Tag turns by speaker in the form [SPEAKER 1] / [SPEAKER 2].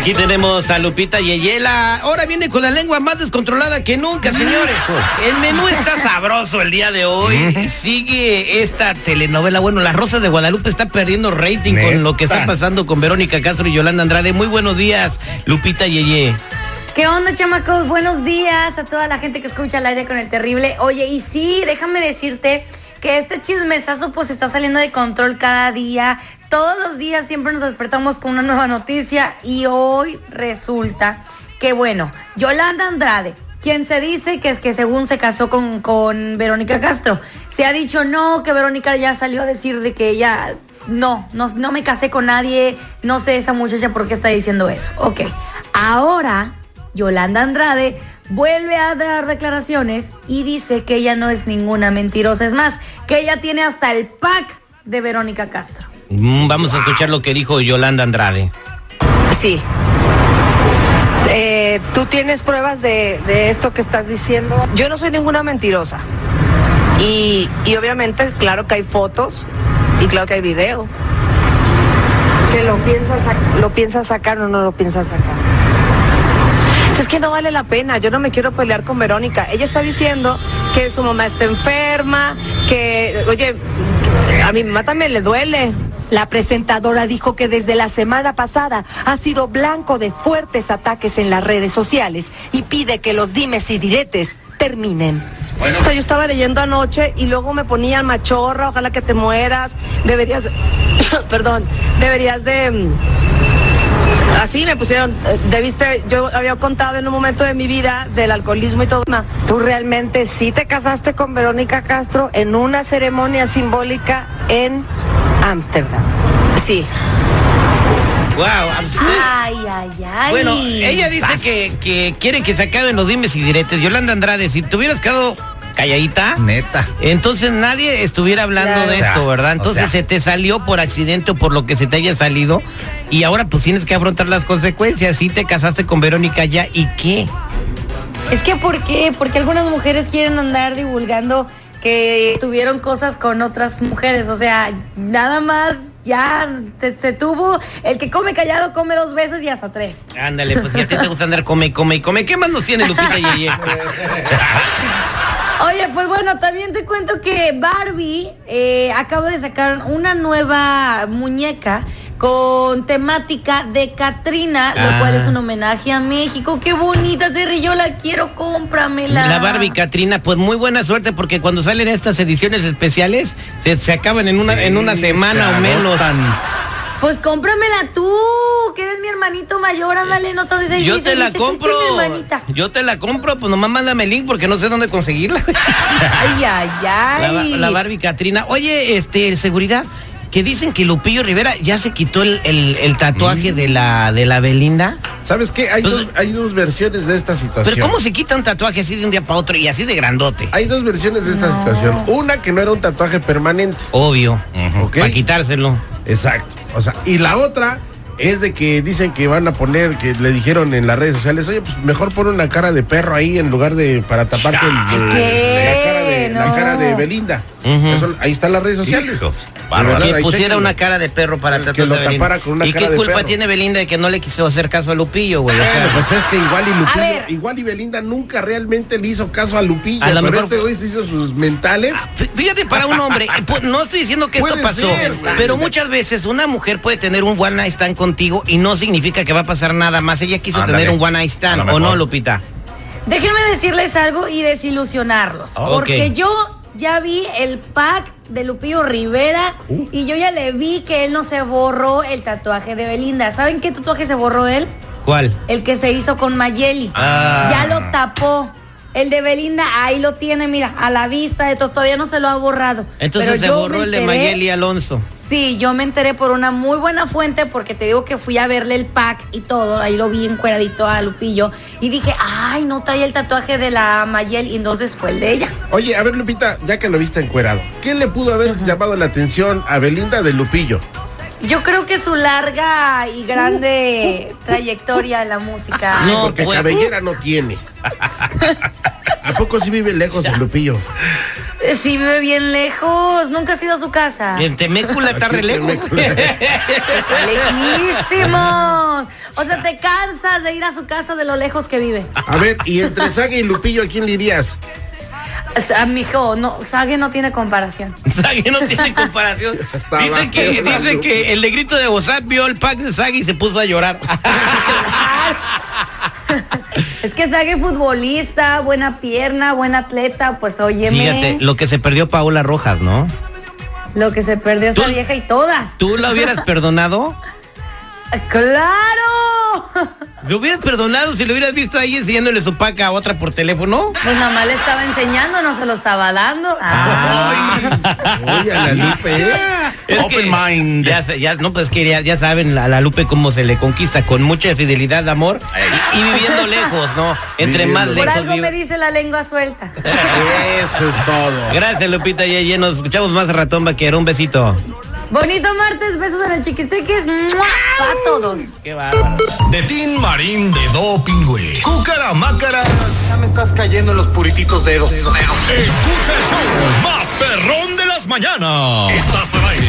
[SPEAKER 1] Aquí tenemos a Lupita Yeyela. Ahora viene con la lengua más descontrolada que nunca, señores. El menú está sabroso el día de hoy. Sigue esta telenovela. Bueno, La Rosa de Guadalupe está perdiendo rating con lo que está pasando con Verónica Castro y Yolanda Andrade. Muy buenos días, Lupita Yeye.
[SPEAKER 2] ¿Qué onda, chamacos? Buenos días a toda la gente que escucha al aire con el terrible. Oye, y sí, déjame decirte que este chismesazo pues está saliendo de control cada día. Todos los días siempre nos despertamos con una nueva noticia y hoy resulta que, bueno, Yolanda Andrade, quien se dice que es que según se casó con, con Verónica Castro, se ha dicho no, que Verónica ya salió a decir de que ella no, no, no me casé con nadie, no sé esa muchacha por qué está diciendo eso. Ok, ahora Yolanda Andrade vuelve a dar declaraciones y dice que ella no es ninguna mentirosa. Es más, que ella tiene hasta el pack de Verónica Castro.
[SPEAKER 1] Mm, Vamos a escuchar lo que dijo Yolanda Andrade.
[SPEAKER 3] Sí. Eh, ¿Tú tienes pruebas de, esto que estás diciendo? Yo no soy ninguna mentirosa. Y, y obviamente, claro que hay fotos y claro que hay video. ¿Que lo piensas, lo piensas sacar o no lo piensas sacar? Es que no vale la pena, yo no me quiero pelear con Verónica. Ella está diciendo que su mamá está enferma, que, oye, a mi mamá también le duele.
[SPEAKER 4] La presentadora dijo que desde la semana pasada ha sido blanco de fuertes ataques en las redes sociales y pide que los dimes y diretes terminen.
[SPEAKER 3] O sea, yo estaba leyendo anoche y luego me ponían machorra, ojalá que te mueras, deberías, perdón, deberías de... mm, Así me pusieron, eh, debiste, yo había contado en un momento de mi vida del alcoholismo y todo. ¿Tú realmente sí te casaste con Verónica Castro en una ceremonia simbólica en Ámsterdam? Sí.
[SPEAKER 1] Wow.
[SPEAKER 2] Ay, ay, ay.
[SPEAKER 1] Bueno, ella dice que, que quiere que se acaben los dimes y diretes. Yolanda Andrade, si te hubieras quedado calladita,
[SPEAKER 5] Neta.
[SPEAKER 1] entonces nadie estuviera hablando
[SPEAKER 3] Claro.
[SPEAKER 1] de esto,
[SPEAKER 5] O sea,
[SPEAKER 1] ¿verdad?
[SPEAKER 5] o
[SPEAKER 1] Entonces
[SPEAKER 5] sea.
[SPEAKER 1] se te salió por accidente o por lo que se te haya salido y ahora pues tienes que afrontar las consecuencias. Si te casaste con Verónica ya, ¿y qué?
[SPEAKER 2] Es que ¿por qué? Porque algunas mujeres quieren andar divulgando que tuvieron cosas con otras mujeres. O sea, nada más ya se, se tuvo. El que come callado come dos veces y hasta tres.
[SPEAKER 1] Ándale, pues si a ti te gusta andar come, y come y come. ¿Qué más nos tiene Lupita Yeye?
[SPEAKER 2] Oye, pues bueno, también te cuento que Barbie eh, acaba de sacar una nueva muñeca con temática de Katrina,
[SPEAKER 1] Ah.
[SPEAKER 2] lo cual es un homenaje a México. Qué bonita, Terry, yo la quiero, cómpramela.
[SPEAKER 1] La Barbie Katrina, pues muy buena suerte porque cuando salen estas ediciones especiales se, se acaban en una, en una semana o menos.
[SPEAKER 2] Pues cómpramela tú, que eres mi hermanito mayor, ándale, no te dice
[SPEAKER 1] Yo
[SPEAKER 2] dice,
[SPEAKER 1] te la
[SPEAKER 2] dice,
[SPEAKER 1] compro. Yo te la compro, pues nomás mándame el link porque no sé dónde conseguirla.
[SPEAKER 2] Ay, ay,
[SPEAKER 1] La,
[SPEAKER 2] ay.
[SPEAKER 1] ba- la Barbie Katrina. Oye, este, seguridad, que dicen que Lupillo Rivera ya se quitó el, el- el tatuaje de la de la Belinda.
[SPEAKER 6] ¿Sabes qué? Hay,
[SPEAKER 1] Pues-
[SPEAKER 6] dos, hay dos versiones de esta situación.
[SPEAKER 1] Pero ¿cómo se quita un tatuaje así de un día para otro y así de grandote?
[SPEAKER 6] Hay dos versiones de esta situación. Una que no era un tatuaje permanente.
[SPEAKER 1] Obvio.
[SPEAKER 6] ¿Ok?
[SPEAKER 1] Para quitárselo.
[SPEAKER 6] Exacto. O sea, y la otra es de que dicen que van a poner, que le dijeron en las redes sociales, oye, pues mejor pon una cara de perro ahí en lugar de para taparte el- la, cara de, la
[SPEAKER 2] No.
[SPEAKER 6] cara de Belinda. Eso- ahí están las redes sociales.
[SPEAKER 1] Que pusiera una cara de perro para
[SPEAKER 6] Que
[SPEAKER 1] tratar
[SPEAKER 6] lo
[SPEAKER 1] de Belinda.
[SPEAKER 6] tapara con una
[SPEAKER 1] ¿Y
[SPEAKER 6] cara
[SPEAKER 1] qué
[SPEAKER 6] de
[SPEAKER 1] culpa
[SPEAKER 6] perro?
[SPEAKER 1] tiene Belinda de que no le quiso hacer caso a Lupillo, güey? O sea,
[SPEAKER 6] Bueno, pues es que igual y
[SPEAKER 2] A
[SPEAKER 6] Lupillo, igual y Belinda nunca realmente le hizo caso a Lupillo.
[SPEAKER 1] A lo
[SPEAKER 6] pero
[SPEAKER 1] mejor-
[SPEAKER 6] este güey se hizo sus mentales.
[SPEAKER 1] Fí- Fíjate, para un hombre, eh, no estoy diciendo que esto pasó,
[SPEAKER 6] ser,
[SPEAKER 1] pero muchas veces una mujer puede tener un one night stand contigo y no significa que va a pasar nada más. Ella quiso tener un one night stand,
[SPEAKER 5] lo
[SPEAKER 1] ¿o no. Lupita?
[SPEAKER 2] Déjenme decirles algo y desilusionarlos.
[SPEAKER 1] Ok.
[SPEAKER 2] Porque yo ya vi el pack de Lupillo Rivera
[SPEAKER 1] Uh.
[SPEAKER 2] y yo ya le vi que él no se borró el tatuaje de Belinda. ¿Saben qué tatuaje se borró él?
[SPEAKER 1] ¿Cuál?
[SPEAKER 2] El que se hizo con Mayeli.
[SPEAKER 1] Ah.
[SPEAKER 2] Ya lo tapó. El de Belinda, ahí lo tiene, mira, a la vista de todo, todavía no se lo ha borrado.
[SPEAKER 1] Entonces
[SPEAKER 2] Pero
[SPEAKER 1] se borró el de Mayeli Alonso.
[SPEAKER 2] Sí, yo me enteré por una muy buena fuente porque te digo que fui a verle el pack y todo, ahí lo vi encueradito a Lupillo y dije, ay, no trae el tatuaje de la Mayel y entonces fue el de ella.
[SPEAKER 6] Oye, a ver, Lupita, ya que lo viste encuerado, ¿qué le pudo haber llamado la atención a Belinda de Lupillo?
[SPEAKER 2] Yo creo que su larga y grande trayectoria en la música.
[SPEAKER 6] Sí,
[SPEAKER 1] No,
[SPEAKER 6] porque
[SPEAKER 1] pues.
[SPEAKER 6] cabellera no tiene. ¿A poco sí vive lejos el Lupillo?
[SPEAKER 2] Sí, vive bien lejos, nunca has ido a su casa.
[SPEAKER 1] En Temécula está re lejos.
[SPEAKER 2] Lejísimos. O sea, te cansas de ir a su casa de lo lejos que vive.
[SPEAKER 6] A ver, y entre Saga y Lupillo, ¿a quién le irías?
[SPEAKER 2] O sea, mijo, no, Sage no tiene comparación.
[SPEAKER 1] Sagi no tiene comparación. Dice que, dice que el negrito de WhatsApp vio el pack de Sagi y se puso a llorar.
[SPEAKER 2] Que Sage es futbolista, buena pierna, buen atleta, pues óyeme.
[SPEAKER 1] Fíjate, lo que se perdió Paola Rojas, ¿no?
[SPEAKER 2] Lo que se perdió esa
[SPEAKER 1] ¿Tú-
[SPEAKER 2] vieja y todas.
[SPEAKER 1] ¿Tú la hubieras perdonado?
[SPEAKER 2] ¡Claro!
[SPEAKER 1] ¿Lo hubieras perdonado si lo hubieras visto ahí enseñándole su pack a otra por teléfono?
[SPEAKER 2] Pues mamá le estaba enseñando, no se lo estaba dando. Ah.
[SPEAKER 6] Oye, a la Lupe, ¿eh?
[SPEAKER 1] Es
[SPEAKER 7] Open
[SPEAKER 1] que
[SPEAKER 7] mind.
[SPEAKER 1] Ya, ya, no, pues que ya, ya saben a la Lupe cómo se le conquista, con mucha fidelidad, amor, y, y viviendo lejos, ¿no? Entre
[SPEAKER 6] Viviendo
[SPEAKER 1] más
[SPEAKER 2] Por
[SPEAKER 1] lejos.
[SPEAKER 2] algo
[SPEAKER 1] vive-
[SPEAKER 2] me dice la lengua suelta.
[SPEAKER 6] Eso es todo.
[SPEAKER 1] Gracias, Lupita Yeye. Nos escuchamos más ratón vaquero. Un besito.
[SPEAKER 2] Bonito martes, besos en el chiquistriquis. ¡Mua! Para todos.
[SPEAKER 1] Qué bárbaro.
[SPEAKER 7] De Tin Marín de Do Pingüe. Cúcara Mácara.
[SPEAKER 5] Ya me estás cayendo en los purititos dedos.
[SPEAKER 7] Escucha el show más perrón de las mañanas. Estás al aire